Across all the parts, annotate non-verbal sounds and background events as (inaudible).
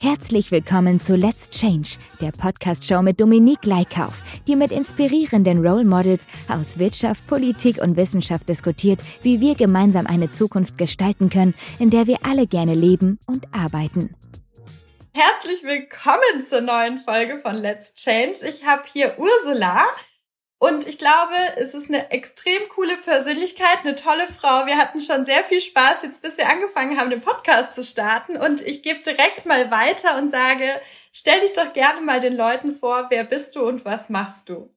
Herzlich willkommen zu Let's Change, der Podcast-Show mit Dominique Leikauf, die mit inspirierenden Role Models aus Wirtschaft, Politik und Wissenschaft diskutiert, wie wir gemeinsam eine Zukunft gestalten können, in der wir alle gerne leben und arbeiten. Herzlich willkommen zur neuen Folge von Let's Change. Ich habe hier Ursula. Und ich glaube, es ist eine extrem coole Persönlichkeit, eine tolle Frau. Wir hatten schon sehr viel Spaß, jetzt bis wir angefangen haben, den Podcast zu starten. Und ich gebe direkt mal weiter und sage, stell dich doch gerne mal den Leuten vor, wer bist du und was machst du?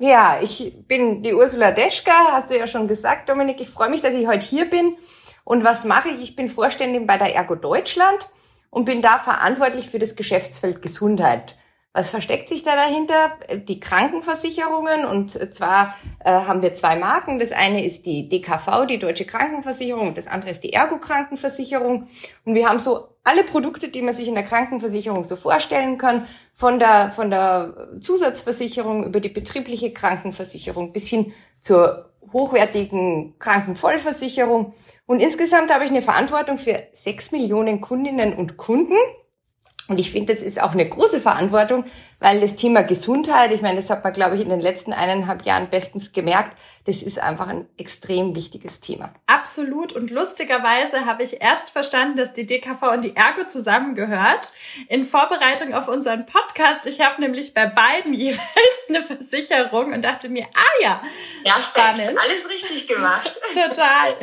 Ja, ich bin die Ursula Deschka, hast du ja schon gesagt, Dominik. Ich freue mich, dass ich heute hier bin. Und was mache ich? Ich bin Vorständin bei der Ergo Deutschland und bin da verantwortlich für das Geschäftsfeld Gesundheit. Was versteckt sich da dahinter? Die Krankenversicherungen. Und zwar äh, haben wir zwei Marken. Das eine ist die DKV, die Deutsche Krankenversicherung. Und das andere ist die Ergo Krankenversicherung. Und wir haben so alle Produkte, die man sich in der Krankenversicherung so vorstellen kann. Von der, von der Zusatzversicherung über die betriebliche Krankenversicherung bis hin zur hochwertigen Krankenvollversicherung. Und insgesamt habe ich eine Verantwortung für sechs Millionen Kundinnen und Kunden. Und ich finde, das ist auch eine große Verantwortung, weil das Thema Gesundheit, ich meine, das hat man, glaube ich, in den letzten eineinhalb Jahren bestens gemerkt, das ist einfach ein extrem wichtiges Thema. Absolut. Und lustigerweise habe ich erst verstanden, dass die DKV und die Ergo zusammengehört. In Vorbereitung auf unseren Podcast. Ich habe nämlich bei beiden (laughs) jeweils eine Versicherung und dachte mir, ah ja, ja spannend. Alles richtig gemacht. (laughs) Total.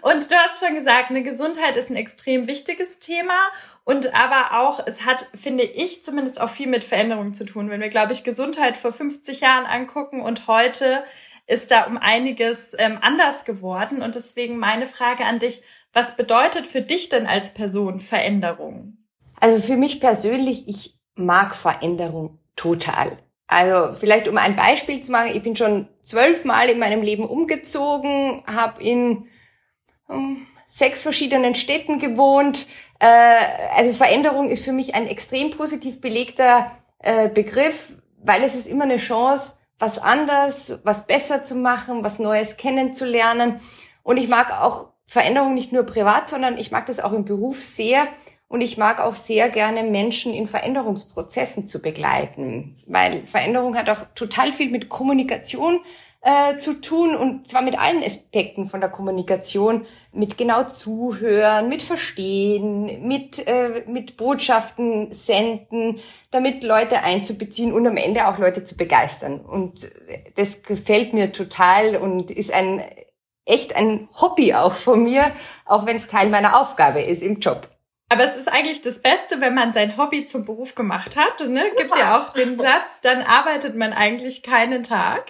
Und du hast schon gesagt, eine Gesundheit ist ein extrem wichtiges Thema. Und aber auch, es hat, finde ich, zumindest auch viel mit Veränderungen zu tun. Wenn wir, glaube ich, Gesundheit vor 50 Jahren angucken und heute ist da um einiges ähm, anders geworden. Und deswegen meine Frage an dich, was bedeutet für dich denn als Person Veränderung? Also für mich persönlich, ich mag Veränderung total. Also vielleicht um ein Beispiel zu machen, ich bin schon zwölfmal in meinem Leben umgezogen, habe in um, sechs verschiedenen Städten gewohnt, äh, also Veränderung ist für mich ein extrem positiv belegter äh, Begriff, weil es ist immer eine Chance, was anders, was besser zu machen, was Neues kennenzulernen. Und ich mag auch Veränderung nicht nur privat, sondern ich mag das auch im Beruf sehr. Und ich mag auch sehr gerne Menschen in Veränderungsprozessen zu begleiten, weil Veränderung hat auch total viel mit Kommunikation äh, zu tun und zwar mit allen Aspekten von der Kommunikation, mit genau zuhören, mit verstehen, mit, äh, mit Botschaften senden, damit Leute einzubeziehen und am Ende auch Leute zu begeistern. Und das gefällt mir total und ist ein echt ein Hobby auch von mir, auch wenn es Teil meiner Aufgabe ist im Job. Aber es ist eigentlich das Beste, wenn man sein Hobby zum Beruf gemacht hat. Ne? Gibt ja auch den Satz, dann arbeitet man eigentlich keinen Tag.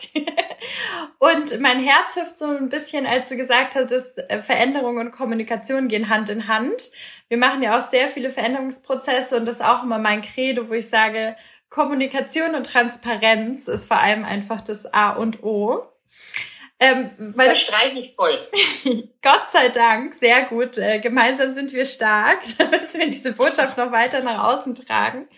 (laughs) und mein Herz hüpft so ein bisschen, als du gesagt hast, dass äh, Veränderung und Kommunikation gehen Hand in Hand. Wir machen ja auch sehr viele Veränderungsprozesse und das ist auch immer mein Credo, wo ich sage, Kommunikation und Transparenz ist vor allem einfach das A und O. Ähm, weil das streiche ich voll. (laughs) Gott sei Dank, sehr gut. Äh, gemeinsam sind wir stark. (laughs) Da müssen wir diese Botschaft noch weiter nach außen tragen.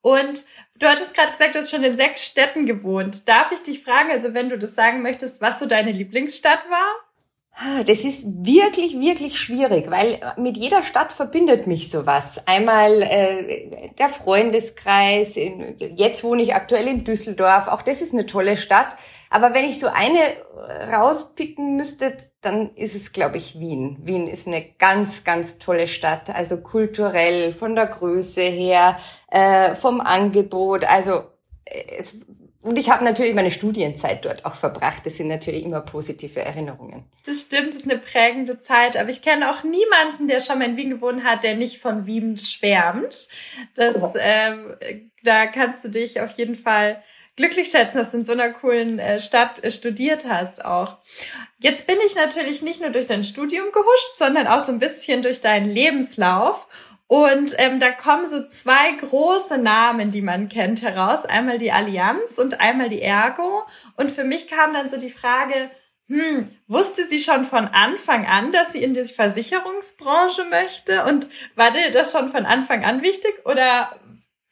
Und du hattest gerade gesagt, du hast schon in sechs Städten gewohnt. Darf ich dich fragen, also wenn du das sagen möchtest, was so deine Lieblingsstadt war? Das ist wirklich, wirklich schwierig, weil mit jeder Stadt verbindet mich sowas. Einmal äh, der Freundeskreis, jetzt wohne ich aktuell in Düsseldorf, auch das ist eine tolle Stadt. Aber wenn ich so eine rauspicken müsste, dann ist es, glaube ich, Wien. Wien ist eine ganz, ganz tolle Stadt. Also kulturell, von der Größe her, äh, vom Angebot. Also äh, es, und ich habe natürlich meine Studienzeit dort auch verbracht. Das sind natürlich immer positive Erinnerungen. Das stimmt, das ist eine prägende Zeit. Aber ich kenne auch niemanden, der schon mal in Wien gewohnt hat, der nicht von Wien schwärmt. Das, oh. äh, da kannst du dich auf jeden Fall glücklich schätzen, dass du in so einer coolen äh, Stadt äh, studiert hast auch. Jetzt bin ich natürlich nicht nur durch dein Studium gehuscht, sondern auch so ein bisschen durch deinen Lebenslauf. Und ähm, da kommen so zwei große Namen, die man kennt, heraus. Einmal die Allianz und einmal die Ergo. Und für mich kam dann so die Frage, hm, wusste sie schon von Anfang an, dass sie in die Versicherungsbranche möchte? Und war dir das schon von Anfang an wichtig? Oder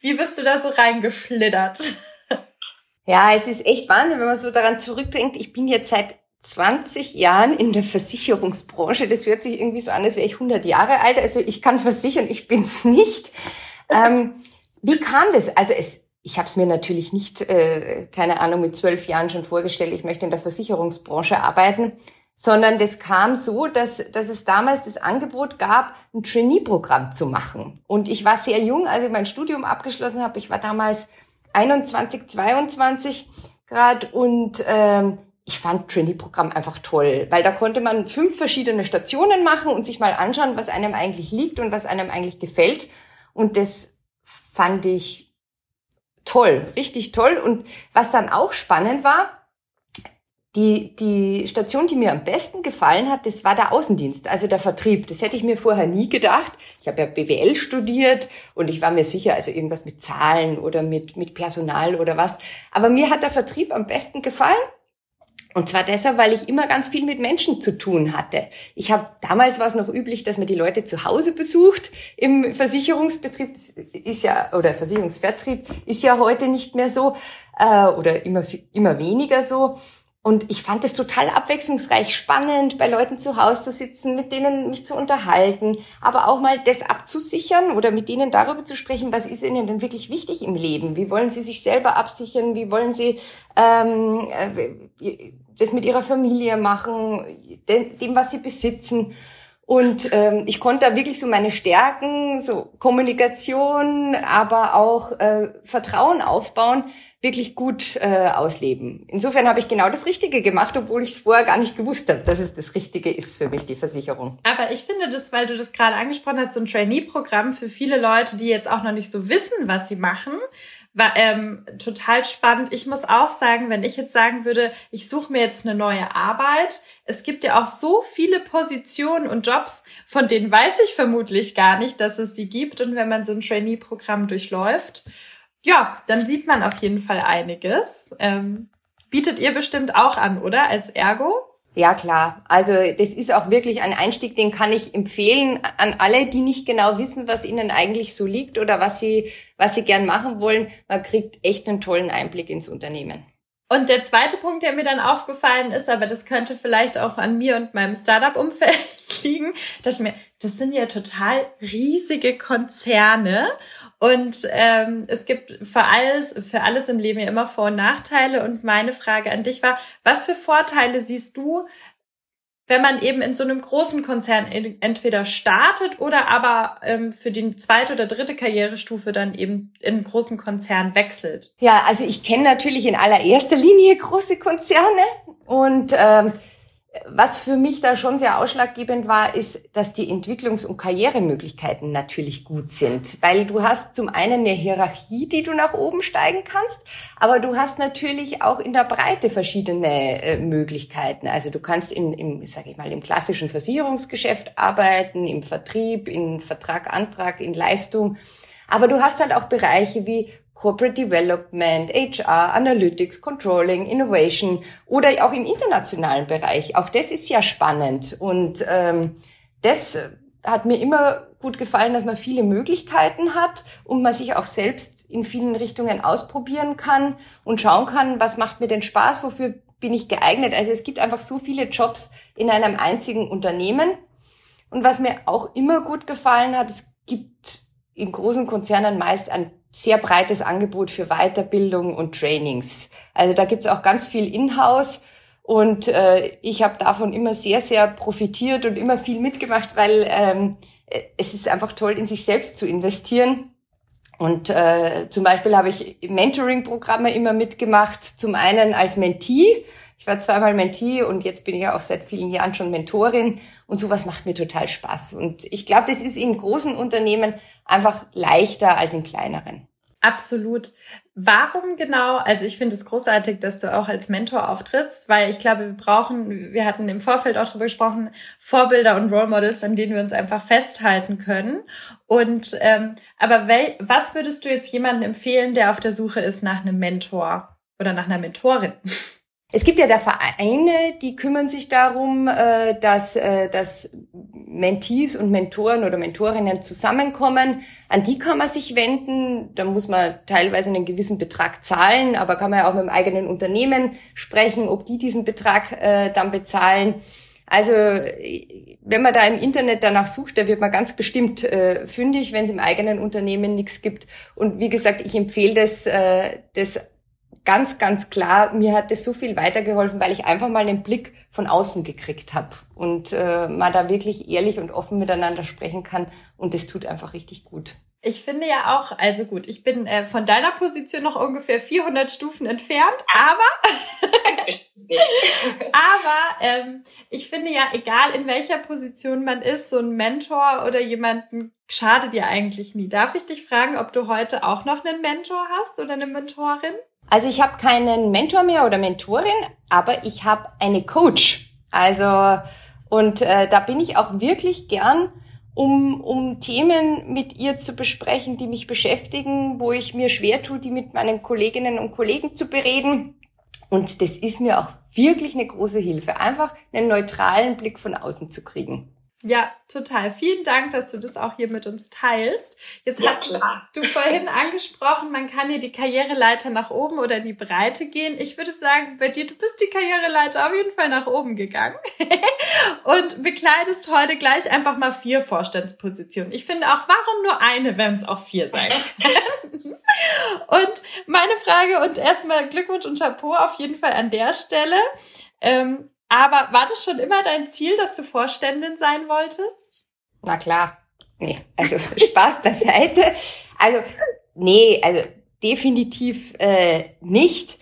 wie bist du da so reingeschlittert? Ja, es ist echt Wahnsinn, wenn man so daran zurückdenkt. Ich bin jetzt seit 20 Jahren in der Versicherungsbranche. Das hört sich irgendwie so an, als wäre ich 100 Jahre alt. Also ich kann versichern, ich bin's (laughs) nicht. ähm, wie kam das? Also es, ich habe es mir natürlich nicht, äh, keine Ahnung, mit zwölf Jahren schon vorgestellt, ich möchte in der Versicherungsbranche arbeiten, sondern das kam so, dass, dass es damals das Angebot gab, ein Trainee-Programm zu machen. Und ich war sehr jung, als ich mein Studium abgeschlossen habe. Ich war damals 21, 22 Grad und ähm, ich fand Trainee-Programm einfach toll, weil da konnte man fünf verschiedene Stationen machen und sich mal anschauen, was einem eigentlich liegt und was einem eigentlich gefällt. Und das fand ich toll, richtig toll. Und was dann auch spannend war, die, die Station, die mir am besten gefallen hat, das war der Außendienst, also der Vertrieb. Das hätte ich mir vorher nie gedacht. Ich habe ja BWL studiert und ich war mir sicher, also irgendwas mit Zahlen oder mit, mit Personal oder was. Aber mir hat der Vertrieb am besten gefallen. Und zwar deshalb, weil ich immer ganz viel mit Menschen zu tun hatte. Ich habe damals war es noch üblich, dass man die Leute zu Hause besucht. Im Versicherungsbetrieb ist ja oder Versicherungsvertrieb ist ja heute nicht mehr so äh, oder immer immer weniger so. Und ich fand es total abwechslungsreich, spannend, bei Leuten zu Hause zu sitzen, mit denen mich zu unterhalten, aber auch mal das abzusichern oder mit denen darüber zu sprechen, was ist ihnen denn wirklich wichtig im Leben? Wie wollen sie sich selber absichern? Wie wollen sie ähm, äh, das mit ihrer Familie machen, dem, was sie besitzen? Und ähm, ich konnte da wirklich so meine Stärken, so Kommunikation, aber auch äh, Vertrauen aufbauen, wirklich gut äh, ausleben. Insofern habe ich genau das Richtige gemacht, obwohl ich es vorher gar nicht gewusst habe, dass es das Richtige ist für mich, die Versicherung. Aber ich finde das, weil du das gerade angesprochen hast, so ein Trainee-Programm für viele Leute, die jetzt auch noch nicht so wissen, was sie machen, war ähm, total spannend. Ich muss auch sagen, wenn ich jetzt sagen würde, ich suche mir jetzt eine neue Arbeit, es gibt ja auch so viele Positionen und Jobs, von denen weiß ich vermutlich gar nicht, dass es sie gibt. Und wenn man so ein Trainee-Programm durchläuft, ja, dann sieht man auf jeden Fall einiges. Ähm, bietet ihr bestimmt auch an, oder? Als Ergo? Ja, klar. Also das ist auch wirklich ein Einstieg, den kann ich empfehlen an alle, die nicht genau wissen, was ihnen eigentlich so liegt oder was sie, was sie gern machen wollen. Man kriegt echt einen tollen Einblick ins Unternehmen. Und der zweite Punkt, der mir dann aufgefallen ist, aber das könnte vielleicht auch an mir und meinem Startup-Umfeld (laughs) liegen, dass ich mir, das sind ja total riesige Konzerne und ähm, es gibt für alles, für alles im Leben ja immer Vor- und Nachteile. Und meine Frage an dich war, was für Vorteile siehst du, wenn man eben in so einem großen Konzern entweder startet oder aber ähm, für die zweite oder dritte Karrierestufe dann eben in einen großen Konzern wechselt? Ja, also ich kenne natürlich in allererster Linie große Konzerne und ähm, was für mich da schon sehr ausschlaggebend war, ist, dass die Entwicklungs- und Karrieremöglichkeiten natürlich gut sind. Weil du hast zum einen eine Hierarchie, die du nach oben steigen kannst, aber du hast natürlich auch in der Breite verschiedene äh, Möglichkeiten. Also du kannst in, im, sage ich mal, im klassischen Versicherungsgeschäft arbeiten, im Vertrieb, in Vertrag, Antrag, in Leistung. Aber du hast halt auch Bereiche wie Corporate Development, HR, Analytics, Controlling, Innovation oder auch im internationalen Bereich. Auch das ist ja spannend und ähm, das hat mir immer gut gefallen, dass man viele Möglichkeiten hat und man sich auch selbst in vielen Richtungen ausprobieren kann und schauen kann, was macht mir denn Spaß, wofür bin ich geeignet. Also es gibt einfach so viele Jobs in einem einzigen Unternehmen. Und was mir auch immer gut gefallen hat, es gibt in großen Konzernen meist ein sehr breites Angebot für Weiterbildung und Trainings. Also da gibt's auch ganz viel Inhouse und äh, ich habe davon immer sehr, sehr profitiert und immer viel mitgemacht, weil ähm, es ist einfach toll, in sich selbst zu investieren. Und äh, zum Beispiel habe ich Mentoring-Programme immer mitgemacht, zum einen als Mentee. Ich war zweimal Mentee und jetzt bin ich ja auch seit vielen Jahren schon Mentorin und sowas macht mir total Spaß. Und ich glaube, das ist in großen Unternehmen einfach leichter als in kleineren. Absolut. Warum genau? Also ich finde es großartig, dass du auch als Mentor auftrittst, weil ich glaube, wir brauchen, wir hatten im Vorfeld auch darüber gesprochen, Vorbilder und Role Models, an denen wir uns einfach festhalten können. Und ähm, aber wel, was würdest du jetzt jemandem empfehlen, der auf der Suche ist nach einem Mentor oder nach einer Mentorin? (laughs) es gibt ja da Vereine, die kümmern sich darum, äh, dass, äh, dass Mentees und Mentoren oder Mentorinnen zusammenkommen. An die kann man sich wenden. Da muss man teilweise einen gewissen Betrag zahlen, aber kann man ja auch mit dem eigenen Unternehmen sprechen, ob die diesen Betrag äh, dann bezahlen. Also wenn man da im Internet danach sucht, da wird man ganz bestimmt äh, fündig, wenn es im eigenen Unternehmen nichts gibt. Und wie gesagt, ich empfehle das, äh, das ganz, ganz klar, mir hat das so viel weitergeholfen, weil ich einfach mal einen Blick von außen gekriegt habe und äh, man da wirklich ehrlich und offen miteinander sprechen kann und das tut einfach richtig gut. Ich finde ja auch, also gut, ich bin äh, von deiner Position noch ungefähr 400 Stufen entfernt, aber, (laughs) aber ähm, ich finde ja, egal in welcher Position man ist, so ein Mentor oder jemanden schadet dir eigentlich nie. Darf ich dich fragen, ob du heute auch noch einen Mentor hast oder eine Mentorin? Also ich habe keinen Mentor mehr oder Mentorin, aber ich habe eine Coach. Also und äh, da bin ich auch wirklich gern, um, um Themen mit ihr zu besprechen, die mich beschäftigen, wo ich mir schwer tue, die mit meinen Kolleginnen und Kollegen zu bereden. Und das ist mir auch wirklich eine große Hilfe, einfach einen neutralen Blick von außen zu kriegen. Ja, total. Vielen Dank, dass du das auch hier mit uns teilst. Jetzt ja, hast du vorhin angesprochen, man kann hier die Karriereleiter nach oben oder in die Breite gehen. Ich würde sagen, bei dir, du bist die Karriereleiter auf jeden Fall nach oben gegangen (laughs) und bekleidest heute gleich einfach mal vier Vorstandspositionen. Ich finde auch, warum nur eine, wenn es auch vier sein (laughs) können? und meine Frage und erstmal Glückwunsch und Chapeau auf jeden Fall an der Stelle. Ähm, aber war das schon immer dein Ziel, dass du Vorständin sein wolltest? Na klar. Nee, also (laughs) Spaß beiseite. Also, nee, also definitiv äh, nicht.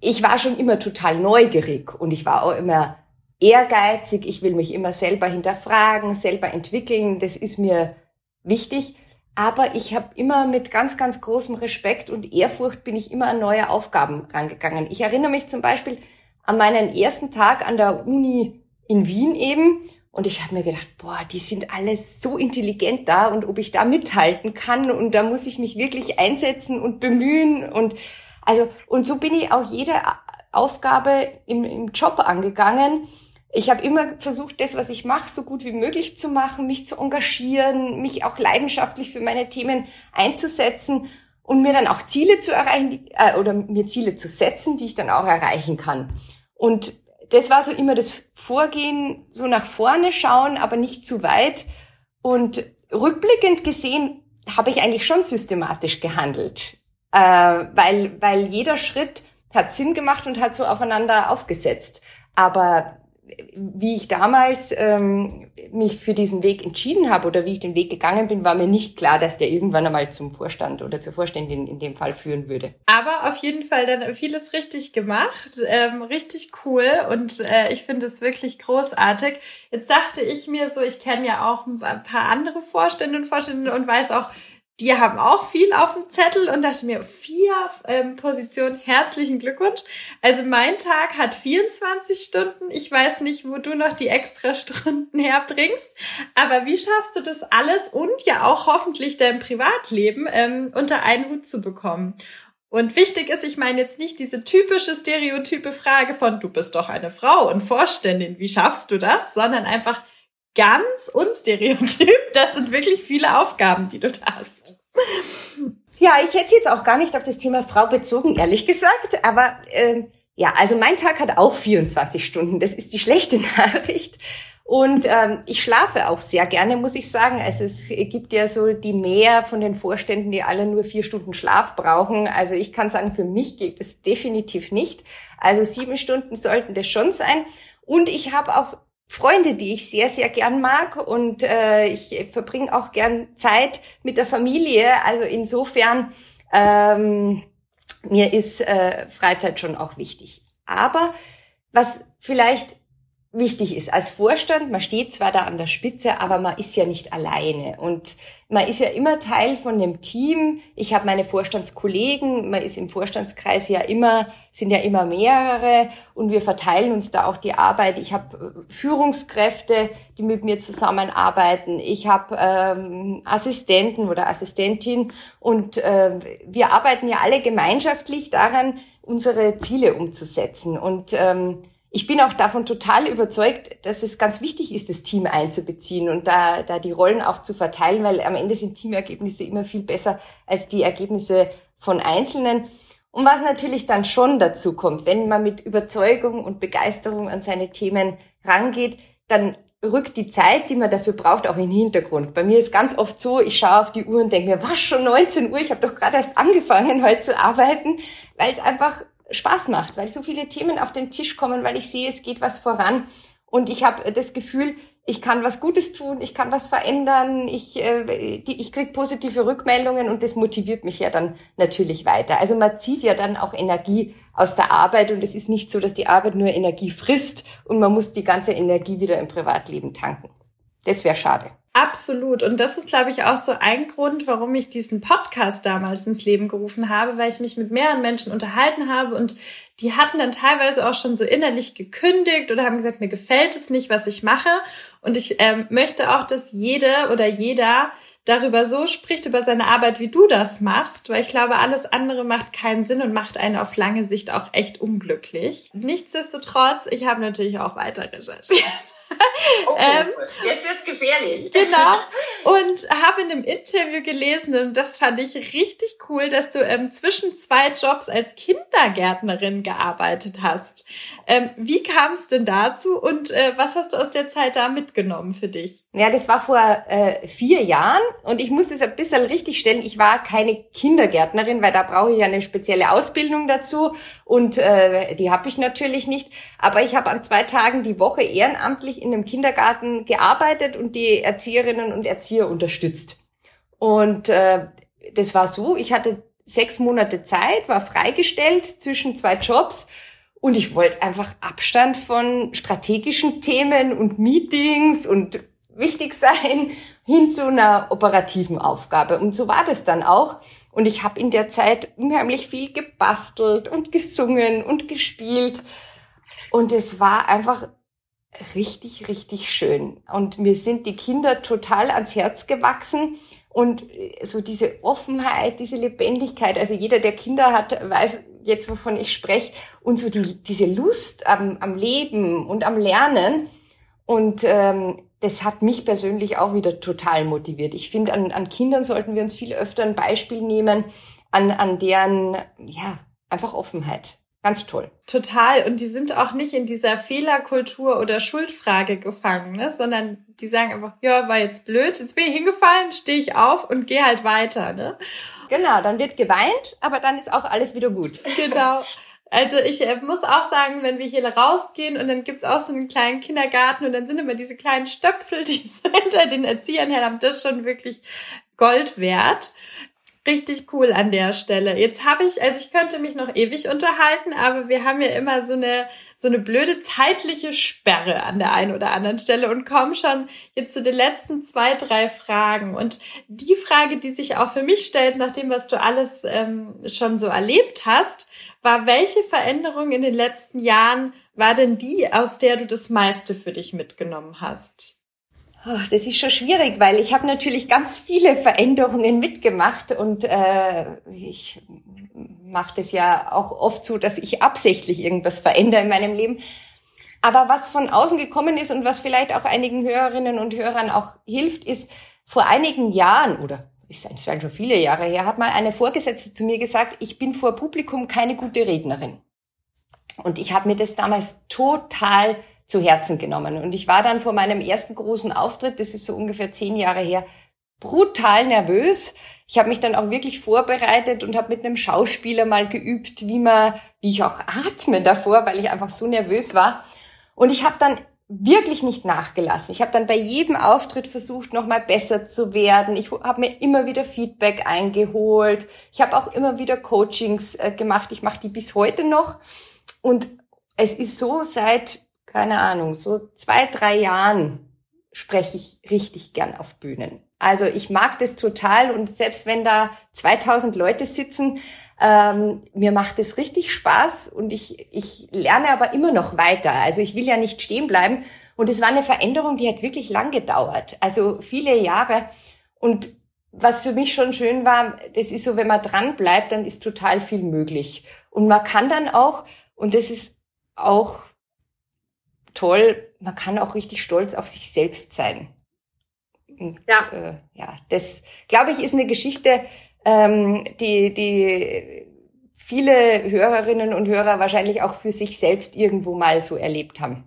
Ich war schon immer total neugierig und ich war auch immer ehrgeizig. Ich will mich immer selber hinterfragen, selber entwickeln. Das ist mir wichtig. Aber ich habe immer mit ganz, ganz großem Respekt und Ehrfurcht bin ich immer an neue Aufgaben rangegangen. Ich erinnere mich zum Beispiel, an meinen ersten Tag an der Uni in Wien eben. Und ich habe mir gedacht, boah, die sind alles so intelligent da und ob ich da mithalten kann und da muss ich mich wirklich einsetzen und bemühen und also und so bin ich auch jede Aufgabe im, im Job angegangen. Ich habe immer versucht, das, was ich mache, so gut wie möglich zu machen, mich zu engagieren, mich auch leidenschaftlich für meine Themen einzusetzen und mir dann auch Ziele zu erreichen äh, oder mir Ziele zu setzen, die ich dann auch erreichen kann. Und das war so immer das Vorgehen, so nach vorne schauen, aber nicht zu weit. Und rückblickend gesehen habe ich eigentlich schon systematisch gehandelt, äh, weil, weil jeder Schritt hat Sinn gemacht und hat so aufeinander aufgesetzt. Aber wie ich damals ähm, mich für diesen Weg entschieden habe oder wie ich den Weg gegangen bin, war mir nicht klar, dass der irgendwann einmal zum Vorstand oder zur Vorständin in dem Fall führen würde. Aber auf jeden Fall dann vieles richtig gemacht, ähm, richtig cool und äh, ich finde es wirklich großartig. Jetzt dachte ich mir so, ich kenne ja auch ein paar andere Vorstände und Vorstände und weiß auch, die haben auch viel auf dem Zettel und dachte mir, vier ähm, Positionen, herzlichen Glückwunsch. Also mein Tag hat 24 Stunden. Ich weiß nicht, wo du noch die extra Stunden (laughs) herbringst. Aber wie schaffst du das alles und ja auch hoffentlich dein Privatleben ähm, unter einen Hut zu bekommen? Und wichtig ist, ich meine jetzt nicht diese typische stereotype Frage von, du bist doch eine Frau und Vorständin, wie schaffst du das? Sondern einfach, ganz unstereotyp. Das sind wirklich viele Aufgaben, die du da hast. Ja, ich hätte jetzt auch gar nicht auf das Thema Frau bezogen, ehrlich gesagt. Aber äh, ja, also mein Tag hat auch 24 Stunden. Das ist die schlechte (laughs) Nachricht. Und ähm, ich schlafe auch sehr gerne, muss ich sagen. Also es gibt ja so die mehr von den Vorständen, die alle nur vier Stunden Schlaf brauchen. Also ich kann sagen, für mich gilt das definitiv nicht. Also sieben Stunden sollten das schon sein. Und ich habe auch Freunde, die ich sehr, sehr gern mag und äh, ich verbringe auch gern Zeit mit der Familie. Also insofern, ähm, mir ist äh, Freizeit schon auch wichtig. Aber was vielleicht wichtig ist. Als Vorstand, man steht zwar da an der Spitze, aber man ist ja nicht alleine. Und man ist ja immer Teil von dem Team. Ich habe meine Vorstandskollegen, man ist im Vorstandskreis ja immer, sind ja immer mehrere und wir verteilen uns da auch die Arbeit. Ich habe äh, Führungskräfte, die mit mir zusammenarbeiten. Ich habe ähm, Assistenten oder Assistentin und äh, wir arbeiten ja alle gemeinschaftlich daran, unsere Ziele umzusetzen. Und ähm, ich bin auch davon total überzeugt, dass es ganz wichtig ist, das Team einzubeziehen und da, da die Rollen auch zu verteilen, weil am Ende sind Teamergebnisse immer viel besser als die Ergebnisse von Einzelnen. Und was natürlich dann schon dazu kommt, wenn man mit Überzeugung und Begeisterung an seine Themen rangeht, dann rückt die Zeit, die man dafür braucht, auch in den Hintergrund. Bei mir ist ganz oft so, ich schaue auf die Uhr und denke mir, was schon 19 Uhr, ich habe doch gerade erst angefangen, heute zu arbeiten, weil es einfach Spaß macht, weil so viele Themen auf den Tisch kommen, weil ich sehe, es geht was voran. Und ich habe das Gefühl, ich kann was Gutes tun, ich kann was verändern, ich, äh, ich kriege positive Rückmeldungen und das motiviert mich ja dann natürlich weiter. Also man zieht ja dann auch Energie aus der Arbeit und es ist nicht so, dass die Arbeit nur Energie frisst und man muss die ganze Energie wieder im Privatleben tanken. Das wäre schade. Absolut. Und das ist, glaube ich, auch so ein Grund, warum ich diesen Podcast damals ins Leben gerufen habe, weil ich mich mit mehreren Menschen unterhalten habe und die hatten dann teilweise auch schon so innerlich gekündigt oder haben gesagt, mir gefällt es nicht, was ich mache. Und ich ähm, möchte auch, dass jede oder jeder darüber so spricht, über seine Arbeit, wie du das machst, weil ich glaube, alles andere macht keinen Sinn und macht einen auf lange Sicht auch echt unglücklich. Nichtsdestotrotz, ich habe natürlich auch weiter recherchiert. (laughs) Okay, ähm, jetzt wird's gefährlich. Genau. Und habe in einem Interview gelesen, und das fand ich richtig cool, dass du ähm, zwischen zwei Jobs als Kindergärtnerin gearbeitet hast. Ähm, wie kam es denn dazu und äh, was hast du aus der Zeit da mitgenommen für dich? Ja, das war vor äh, vier Jahren und ich muss es ein bisschen richtig stellen. Ich war keine Kindergärtnerin, weil da brauche ich ja eine spezielle Ausbildung dazu und äh, die habe ich natürlich nicht. Aber ich habe an zwei Tagen die Woche ehrenamtlich in einem Kindergarten gearbeitet und die Erzieherinnen und Erzieher unterstützt. Und äh, das war so, ich hatte sechs Monate Zeit, war freigestellt zwischen zwei Jobs und ich wollte einfach Abstand von strategischen Themen und Meetings und wichtig sein (laughs) hin zu einer operativen Aufgabe. Und so war das dann auch. Und ich habe in der Zeit unheimlich viel gebastelt und gesungen und gespielt. Und es war einfach richtig, richtig schön. Und mir sind die Kinder total ans Herz gewachsen. Und äh, so diese Offenheit, diese Lebendigkeit, also jeder, der Kinder hat, weiß jetzt, wovon ich spreche. Und so die, diese Lust am, am Leben und am Lernen. Und ähm, das hat mich persönlich auch wieder total motiviert. Ich finde, an, an Kindern sollten wir uns viel öfter ein Beispiel nehmen, an, an deren, ja, einfach Offenheit. Ganz toll. Total. Und die sind auch nicht in dieser Fehlerkultur oder Schuldfrage gefangen, ne? sondern die sagen einfach, ja, war jetzt blöd, jetzt bin ich hingefallen, stehe ich auf und gehe halt weiter. Ne? Genau, dann wird geweint, aber dann ist auch alles wieder gut. (laughs) Genau. Also ich äh, muss auch sagen, wenn wir hier rausgehen und dann gibt's auch so einen kleinen Kindergarten und dann sind immer diese kleinen Stöpsel, (laughs) die hinter den Erziehern her haben, das schon wirklich Gold wert. Richtig cool an der Stelle. Jetzt habe ich, also ich könnte mich noch ewig unterhalten, aber wir haben ja immer so eine so eine blöde zeitliche Sperre an der einen oder anderen Stelle und kommen schon jetzt zu den letzten zwei, drei Fragen. Und die Frage, die sich auch für mich stellt, nach dem, was du alles ähm, schon so erlebt hast, war, welche Veränderung in den letzten Jahren war denn die, aus der du das meiste für dich mitgenommen hast? Oh, das ist schon schwierig, weil ich habe natürlich ganz viele Veränderungen mitgemacht und äh, ich mache das ja auch oft so, dass ich absichtlich irgendwas verändere in meinem Leben. Aber was von außen gekommen ist und was vielleicht auch einigen Hörerinnen und Hörern auch hilft, ist vor einigen Jahren oder ist schon viele Jahre her, hat mal eine Vorgesetzte zu mir gesagt, ich bin vor Publikum keine gute Rednerin. Und ich habe mir das damals total zu Herzen genommen. Und ich war dann vor meinem ersten großen Auftritt, das ist so ungefähr zehn Jahre her, brutal nervös. Ich habe mich dann auch wirklich vorbereitet und habe mit einem Schauspieler mal geübt, wie man, wie ich auch atme davor, weil ich einfach so nervös war. Und ich habe dann wirklich nicht nachgelassen. Ich habe dann bei jedem Auftritt versucht, nochmal besser zu werden. Ich habe mir immer wieder Feedback eingeholt. Ich habe auch immer wieder Coachings äh, gemacht. Ich mache die bis heute noch. Und es ist so, seit keine Ahnung, so zwei, drei Jahren spreche ich richtig gern auf Bühnen. Also ich mag das total und selbst wenn da 2000 Leute sitzen, ähm, mir macht es richtig Spaß und ich, ich lerne aber immer noch weiter. Also ich will ja nicht stehen bleiben. Und es war eine Veränderung, die hat wirklich lang gedauert. Also viele Jahre. Und was für mich schon schön war, das ist so, wenn man dran bleibt, dann ist total viel möglich. Und man kann dann auch, und das ist auch toll, man kann auch richtig stolz auf sich selbst sein. Und, ja. Äh, ja, das glaube ich ist eine Geschichte, ähm, die, die viele Hörerinnen und Hörer wahrscheinlich auch für sich selbst irgendwo mal so erlebt haben.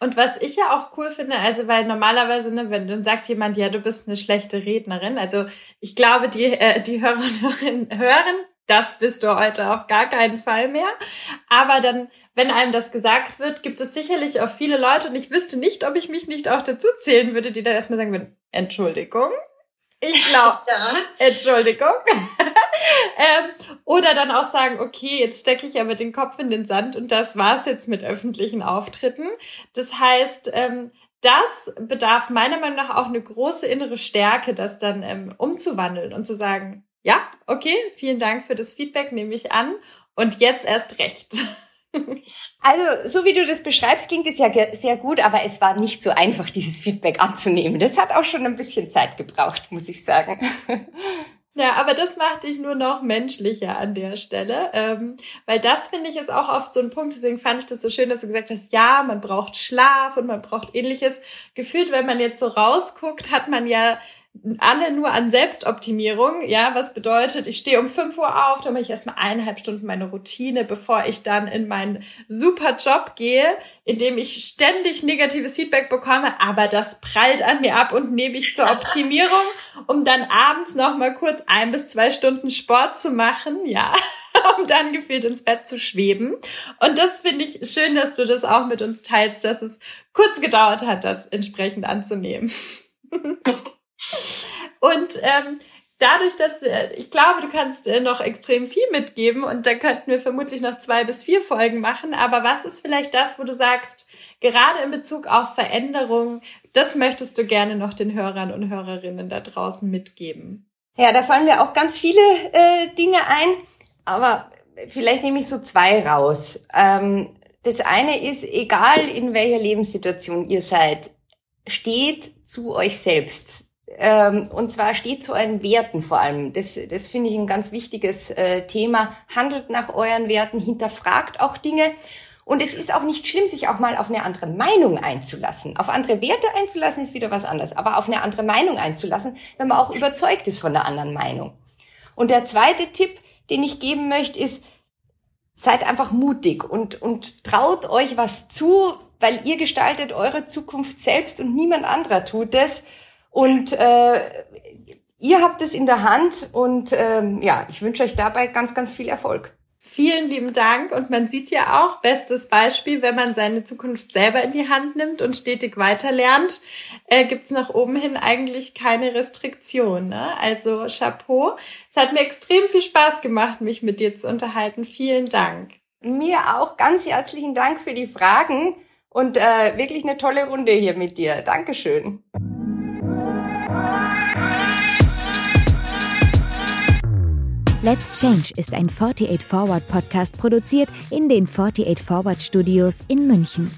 Und was ich ja auch cool finde, also weil normalerweise, ne, wenn dann sagt jemand, ja, du bist eine schlechte Rednerin, also ich glaube, die, äh, die Hörer und Hörerinnen hören, das bist du heute auf gar keinen Fall mehr. Aber dann, wenn einem das gesagt wird, gibt es sicherlich auch viele Leute und ich wüsste nicht, ob ich mich nicht auch dazu zählen würde, die dann erstmal sagen würden, Entschuldigung, ich glaube, (laughs) ja. Entschuldigung. (laughs) ähm, oder dann auch sagen, okay, jetzt stecke ich aber den Kopf in den Sand und das war's jetzt mit öffentlichen Auftritten. Das heißt, ähm, das bedarf meiner Meinung nach auch eine große innere Stärke, das dann ähm, umzuwandeln und zu sagen, ja, okay, vielen Dank für das Feedback, nehme ich an und jetzt erst recht. (laughs) Also, so wie du das beschreibst, klingt es ja sehr gut, aber es war nicht so einfach, dieses Feedback anzunehmen. Das hat auch schon ein bisschen Zeit gebraucht, muss ich sagen. (laughs) Ja, aber das macht dich nur noch menschlicher an der Stelle, ähm, weil das finde ich ist auch oft so ein Punkt. Deswegen fand ich das so schön, dass du gesagt hast, ja, man braucht Schlaf und man braucht ähnliches. Gefühlt, wenn man jetzt so rausguckt, hat man ja alle nur an Selbstoptimierung, ja, was bedeutet, ich stehe um 5 Uhr auf, dann mache ich erstmal eineinhalb Stunden meine Routine, bevor ich dann in meinen super Job gehe, in dem ich ständig negatives Feedback bekomme, aber das prallt an mir ab und nehme ich zur (laughs) Optimierung, um dann abends noch mal kurz ein bis zwei Stunden Sport zu machen, ja, (laughs) um dann gefühlt ins Bett zu schweben. Und das finde ich schön, dass du das auch mit uns teilst, dass es kurz gedauert hat, das entsprechend anzunehmen. (laughs) Und ähm, dadurch, dass äh, ich glaube, du kannst äh, noch extrem viel mitgeben und da könnten wir vermutlich noch zwei bis vier Folgen machen. Aber was ist vielleicht das, wo du sagst, gerade in Bezug auf Veränderungen, das möchtest du gerne noch den Hörern und Hörerinnen da draußen mitgeben? Ja, da fallen mir auch ganz viele äh, Dinge ein, aber vielleicht nehme ich so zwei raus. Ähm, das eine ist, egal in welcher Lebenssituation ihr seid, steht zu euch selbst ähm, und zwar steht zu euren Werten vor allem. Das, das finde ich ein ganz wichtiges äh, Thema. Handelt nach euren Werten, hinterfragt auch Dinge. Und es ist auch nicht schlimm, sich auch mal auf eine andere Meinung einzulassen. Auf andere Werte einzulassen ist wieder was anderes. Aber auf eine andere Meinung einzulassen, wenn man auch überzeugt ist von der anderen Meinung. Und der zweite Tipp, den ich geben möchte, ist, seid einfach mutig und, und traut euch was zu, weil ihr gestaltet eure Zukunft selbst und niemand anderer tut es. Und äh, ihr habt es in der Hand und ähm, ja, ich wünsche euch dabei ganz, ganz viel Erfolg. Vielen lieben Dank und man sieht ja auch, bestes Beispiel, wenn man seine Zukunft selber in die Hand nimmt und stetig weiterlernt, äh, gibt's nach oben hin eigentlich keine Restriktion. Ne? Also Chapeau. Es hat mir extrem viel Spaß gemacht, mich mit dir zu unterhalten. Vielen Dank. Mir auch ganz herzlichen Dank für die Fragen und äh, wirklich eine tolle Runde hier mit dir. Dankeschön. Let's Change ist ein 48 Forward Podcast produziert in den 48 Forward Studios in München.